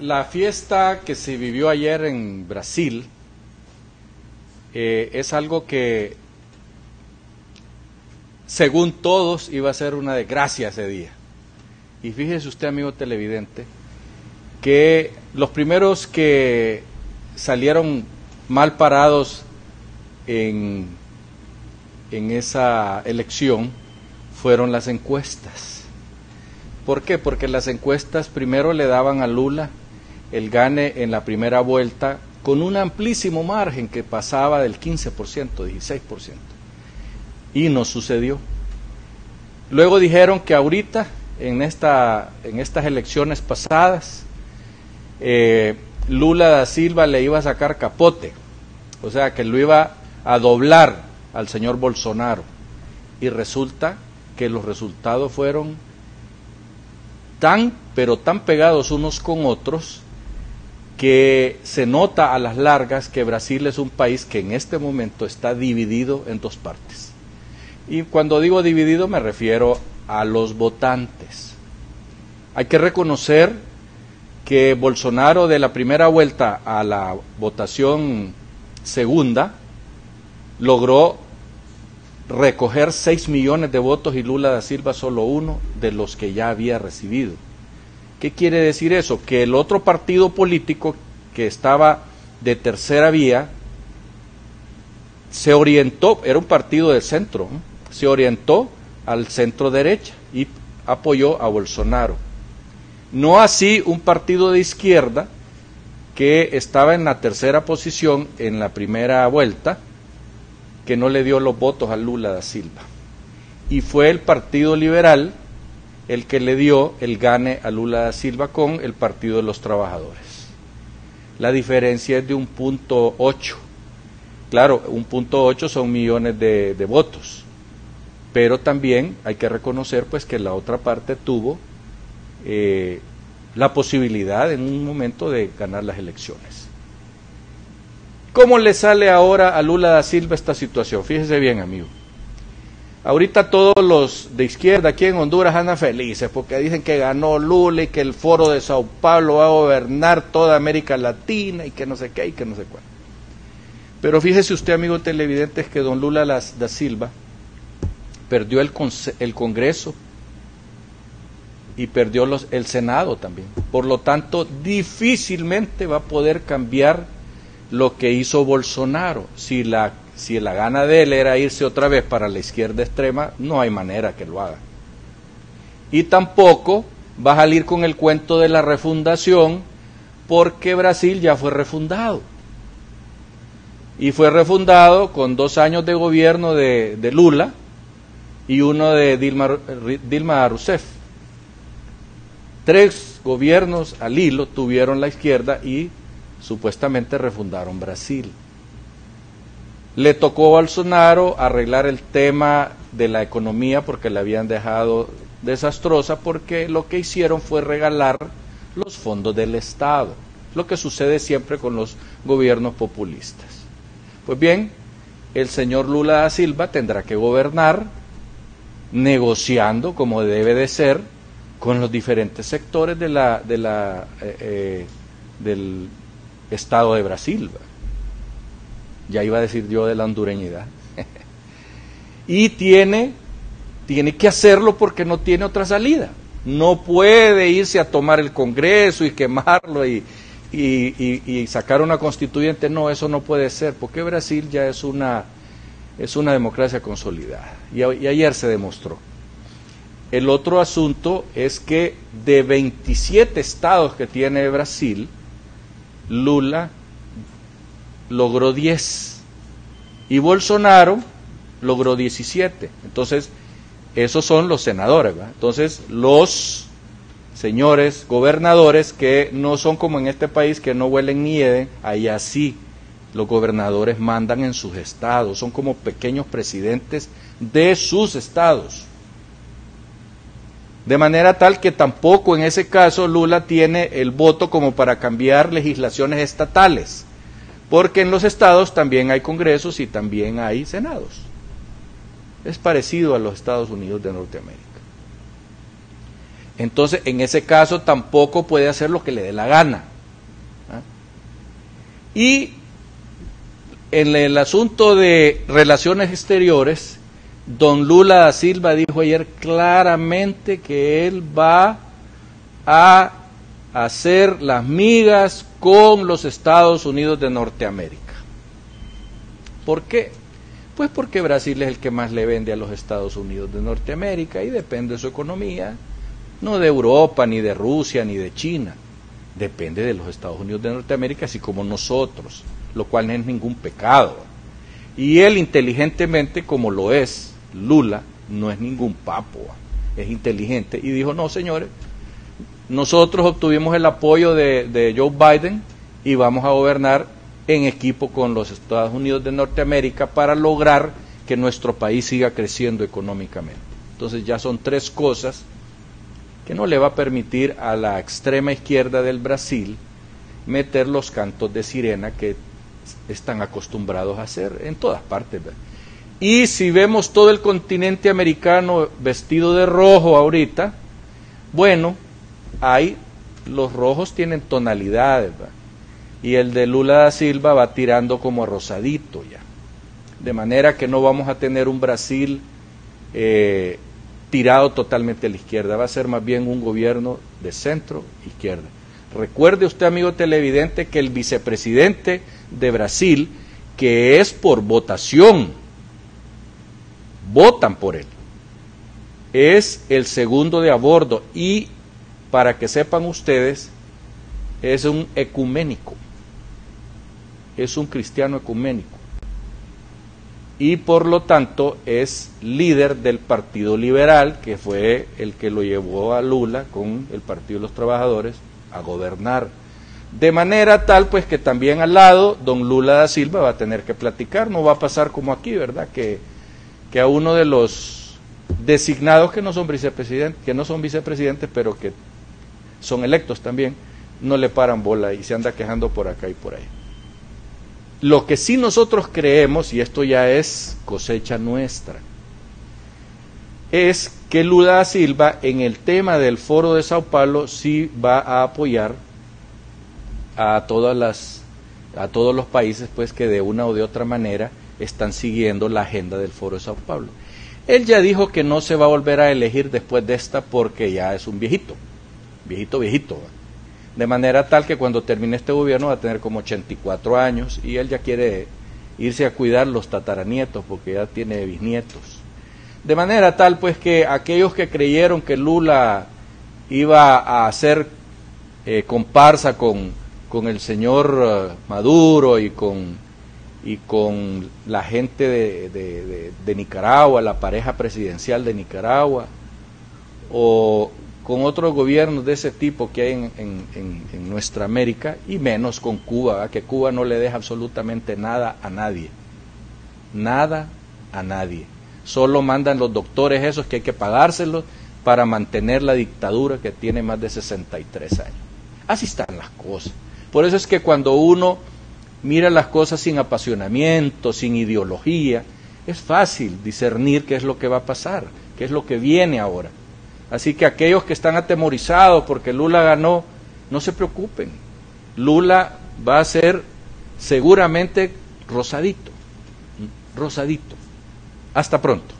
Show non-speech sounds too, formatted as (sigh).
La fiesta que se vivió ayer en Brasil eh, es algo que, según todos, iba a ser una desgracia ese día. Y fíjese usted, amigo televidente, que los primeros que salieron mal parados en, en esa elección fueron las encuestas. ¿Por qué? Porque las encuestas primero le daban a Lula el gane en la primera vuelta con un amplísimo margen que pasaba del 15%, 16%. Y no sucedió. Luego dijeron que ahorita, en, esta, en estas elecciones pasadas, eh, Lula da Silva le iba a sacar capote, o sea, que lo iba a doblar al señor Bolsonaro. Y resulta que los resultados fueron tan, pero tan pegados unos con otros, que se nota a las largas que Brasil es un país que en este momento está dividido en dos partes. Y cuando digo dividido me refiero a los votantes. Hay que reconocer que Bolsonaro de la primera vuelta a la votación segunda logró recoger 6 millones de votos y Lula da Silva solo uno de los que ya había recibido. ¿Qué quiere decir eso? Que el otro partido político que estaba de tercera vía se orientó, era un partido de centro, se orientó al centro derecha y apoyó a Bolsonaro. No así un partido de izquierda que estaba en la tercera posición en la primera vuelta, que no le dio los votos a Lula da Silva. Y fue el Partido Liberal el que le dio el gane a Lula da Silva con el Partido de los Trabajadores. La diferencia es de un punto ocho. Claro, un punto ocho son millones de, votos, pero también hay que reconocer pues que la otra parte tuvo eh, la posibilidad en un momento de ganar las elecciones. ¿Cómo le sale ahora a Lula da Silva esta situación? Fíjese bien, amigo. Ahorita todos los de izquierda aquí en Honduras andan felices porque dicen que ganó Lula y que el foro de Sao Paulo va a gobernar toda América Latina y que no sé qué y que no sé cuál. Pero fíjese usted, amigo televidente, que don Lula da Silva perdió el, el Congreso y perdió el Senado también. Por lo tanto, difícilmente va a poder cambiar lo que hizo Bolsonaro si la si la gana de él era irse otra vez para la izquierda extrema, no hay manera que lo haga. Y tampoco va a salir con el cuento de la refundación, porque Brasil ya fue refundado. Y fue refundado con dos años de gobierno de, de Lula y uno de Dilma, Dilma Rousseff. Tres gobiernos al hilo tuvieron la izquierda y supuestamente refundaron Brasil. Le tocó a Bolsonaro arreglar el tema de la economía porque la habían dejado desastrosa porque lo que hicieron fue regalar los fondos del Estado, lo que sucede siempre con los gobiernos populistas. Pues bien, el señor Lula da Silva tendrá que gobernar negociando como debe de ser con los diferentes sectores de la, eh, eh, del Estado de Brasil ya iba a decir yo de la hondureñidad. (laughs) y tiene, tiene que hacerlo porque no tiene otra salida. No puede irse a tomar el Congreso y quemarlo y, y, sacar una constituyente. No, eso no puede ser, porque Brasil ya es una, es una democracia consolidada. Y, y ayer se demostró. El otro asunto es que de 27 estados que tiene Brasil, Lula logró 10 y Bolsonaro logró 17. Entonces, esos son los senadores. Entonces, los señores gobernadores que no son como en este país que no huelen ni eden, allá sí los gobernadores mandan en sus estados, son como pequeños presidentes de sus estados. De manera tal que tampoco en ese caso Lula tiene el voto como para cambiar legislaciones estatales porque en los estados también hay congresos y también hay senados. Es parecido a los Estados Unidos de Norteamérica. Entonces, en ese caso tampoco puede hacer lo que le dé la gana. Y en el asunto de relaciones exteriores, don Lula da Silva dijo ayer claramente que él va a hacer las migas con los Estados Unidos de Norteamérica. ¿Por qué? Pues porque Brasil es el que más le vende a los Estados Unidos de Norteamérica y depende de su economía, no de Europa, ni de Rusia, ni de China. Depende de los Estados Unidos de Norteamérica, así como nosotros, lo cual no es ningún pecado. Y él inteligentemente, como lo es Lula, no es ningún papo, es inteligente. Y dijo, no, señores, nosotros obtuvimos el apoyo de, de Joe Biden y vamos a gobernar en equipo con los Estados Unidos de Norteamérica para lograr que nuestro país siga creciendo económicamente. Entonces ya son tres cosas que no le va a permitir a la extrema izquierda del Brasil meter los cantos de sirena que están acostumbrados a hacer en todas partes. Y si vemos todo el continente americano vestido de rojo ahorita, bueno, hay, los rojos tienen tonalidades, y el de Lula da Silva va tirando como rosadito ya. De manera que no vamos a tener un Brasil eh, tirado totalmente a la izquierda, va a ser más bien un gobierno de centro izquierda. Recuerde usted, amigo televidente, que el vicepresidente de Brasil, que es por votación, votan por él, es el segundo de a bordo y, para que sepan ustedes, es un ecuménico, es un cristiano ecuménico y por lo tanto es líder del Partido Liberal, que fue el que lo llevó a Lula con el Partido de los Trabajadores a gobernar. De manera tal pues que también al lado don Lula da Silva va a tener que platicar, no va a pasar como aquí, ¿verdad? Que, que a uno de los designados que no son vicepresidentes, que no son vicepresidentes, pero que son electos también, no le paran bola y se anda quejando por acá y por ahí. Lo que sí nosotros creemos, y esto ya es cosecha nuestra, es que Lula Silva en el tema del foro de Sao Paulo sí va a apoyar a todas las a todos los países pues que de una o de otra manera están siguiendo la agenda del foro de Sao Paulo. Él ya dijo que no se va a volver a elegir después de esta porque ya es un viejito, viejito, viejito. De manera tal que cuando termine este gobierno va a tener como 84 años y él ya quiere irse a cuidar los tataranietos porque ya tiene bisnietos. De manera tal pues que aquellos que creyeron que Lula iba a hacer eh, comparsa con, con, el señor eh, Maduro y con, y con la gente de, de, de Nicaragua, la pareja presidencial de Nicaragua, o con otros gobiernos de ese tipo que hay en, nuestra América y menos con Cuba, que Cuba no le deja absolutamente nada a nadie. Nada a nadie. Solo mandan los doctores esos que hay que pagárselos para mantener la dictadura que tiene más de 63 años. Así están las cosas. Por eso es que cuando uno mira las cosas sin apasionamiento, sin ideología, es fácil discernir qué es lo que va a pasar, qué es lo que viene ahora. Así que aquellos que están atemorizados porque Lula ganó, no se preocupen. Lula va a ser seguramente rosadito, rosadito. Hasta pronto.